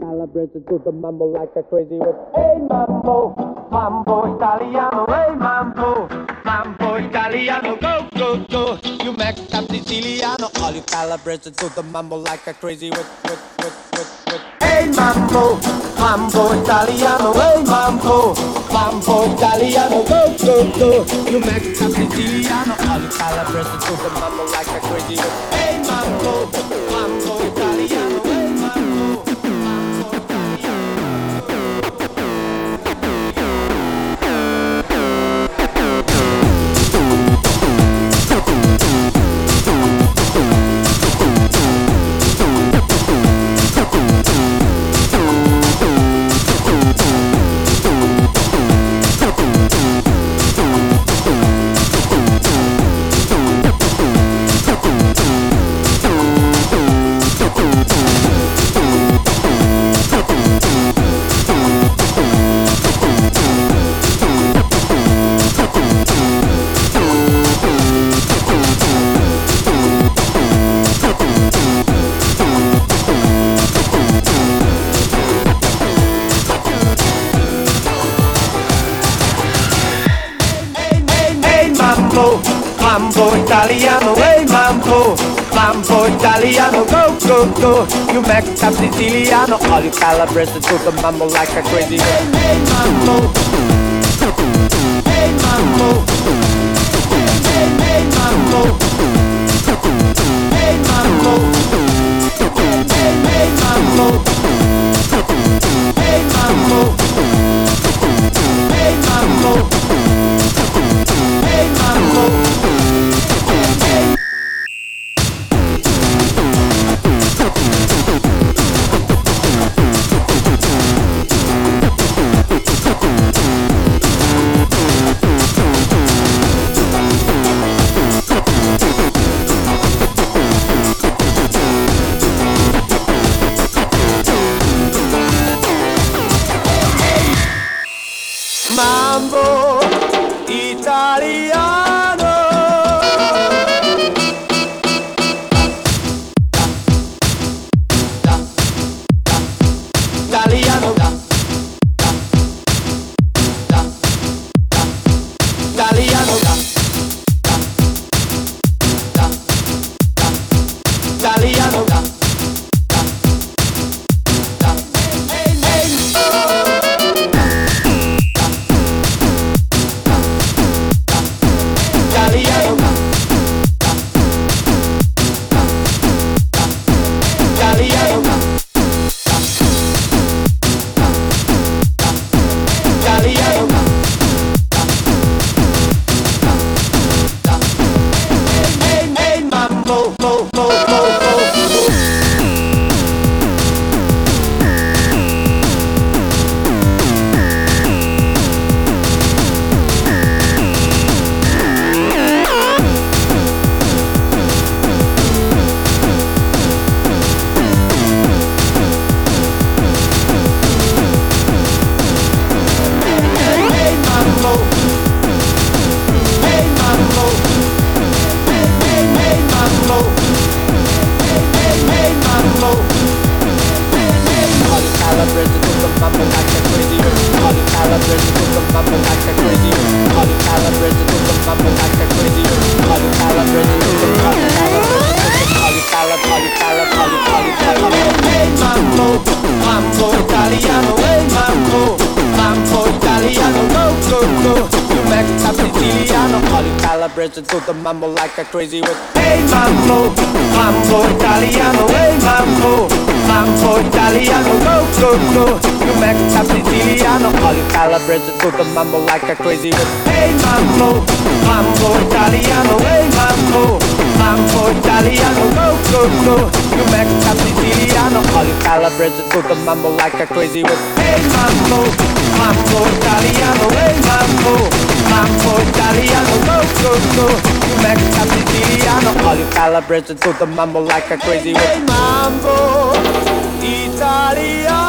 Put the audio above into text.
celebrated to the mambo like a crazy with Hey mambo, mambo italiano, hey mambo, mambo italiano, go, go, go. You make up Siciliano, all you celebrated to the mambo like a crazy with, with, with, with, with Hey mambo, mambo italiano, hey mambo, mambo italiano, go, go, go. You make up Siciliano, all the mambo like a crazy. Hey mambo mambo, italiano, hey mambo, mambo italiano, go, go, go. You make up Siciliano, all you celebrated to the mambo like a crazy. Hey, hey mambo, Mambo celebrated to the mambo like a crazy with. Hey mambo, mambo italiano, hey mambo, mambo italiano, go go go. You make up Siciliano, all you celebrated to the mambo like a crazy with. Hey mambo, mambo italiano, hey mambo, mambo italiano, go go go. You make up Siciliano, all you celebrated to the mambo like a crazy with. Hey mambo, mambo italiano, hey mambo, mambo italiano. You make up Siciliano, all you celebrated to the mambo like a crazy. Hey mambo italiano.